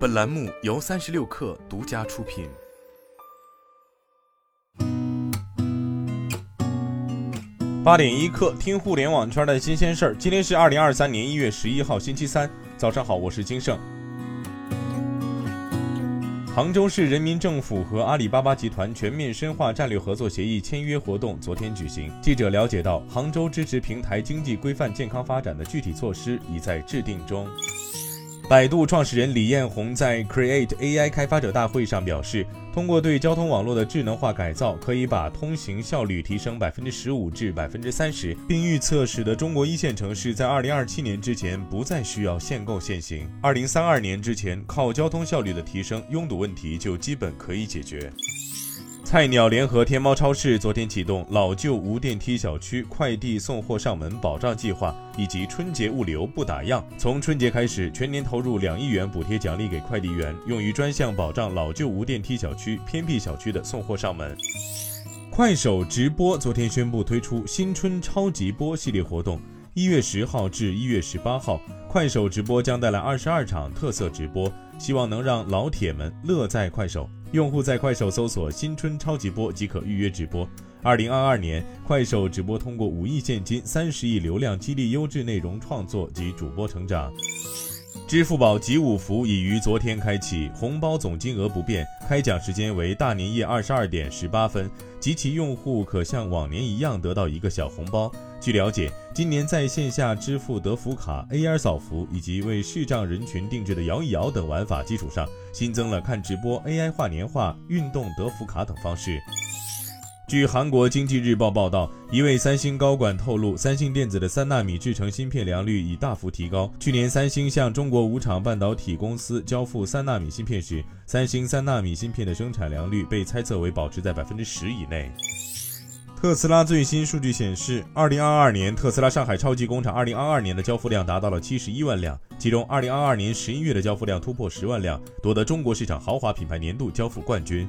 本栏目由三十六氪独家出品。八点一刻，听互联网圈的新鲜事儿。今天是二零二三年一月十一号，星期三，早上好，我是金盛。杭州市人民政府和阿里巴巴集团全面深化战略合作协议签约活动昨天举行。记者了解到，杭州支持平台经济规范健康发展的具体措施已在制定中。百度创始人李彦宏在 Create AI 开发者大会上表示，通过对交通网络的智能化改造，可以把通行效率提升百分之十五至百分之三十，并预测使得中国一线城市在二零二七年之前不再需要限购限行，二零三二年之前靠交通效率的提升，拥堵问题就基本可以解决。菜鸟联合天猫超市昨天启动老旧无电梯小区快递送货上门保障计划，以及春节物流不打烊。从春节开始，全年投入两亿元补贴奖励给快递员，用于专项保障老旧无电梯小区、偏僻小区的送货上门。快手直播昨天宣布推出新春超级播系列活动，一月十号至一月十八号，快手直播将带来二十二场特色直播，希望能让老铁们乐在快手。用户在快手搜索“新春超级播”即可预约直播。二零二二年，快手直播通过五亿现金、三十亿流量激励优质内容创作及主播成长。支付宝集五福已于昨天开启，红包总金额不变，开奖时间为大年夜二十二点十八分，集齐用户可像往年一样得到一个小红包。据了解，今年在线下支付德福卡、AR 扫福以及为视障人群定制的摇一摇等玩法基础上，新增了看直播、AI 画年画、运动德福卡等方式。据韩国经济日报报道，一位三星高管透露，三星电子的三纳米制程芯片良率已大幅提高。去年，三星向中国五厂半导体公司交付三纳米芯片时，三星三纳米芯片的生产良率被猜测为保持在百分之十以内。特斯拉最新数据显示，二零二二年特斯拉上海超级工厂二零二二年的交付量达到了七十一万辆，其中二零二二年十一月的交付量突破十万辆，夺得中国市场豪华品牌年度交付冠军。